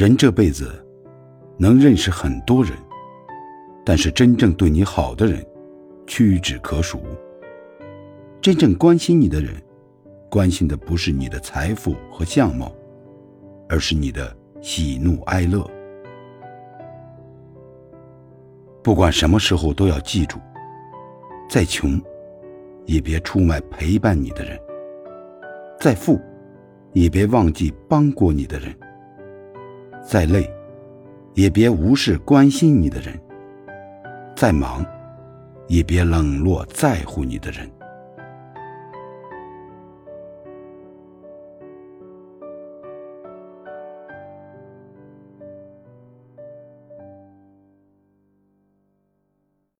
人这辈子能认识很多人，但是真正对你好的人屈指可数。真正关心你的人，关心的不是你的财富和相貌，而是你的喜怒哀乐。不管什么时候都要记住，再穷，也别出卖陪伴你的人；再富，也别忘记帮过你的人；再累，也别无视关心你的人；再忙，也别冷落在乎你的人。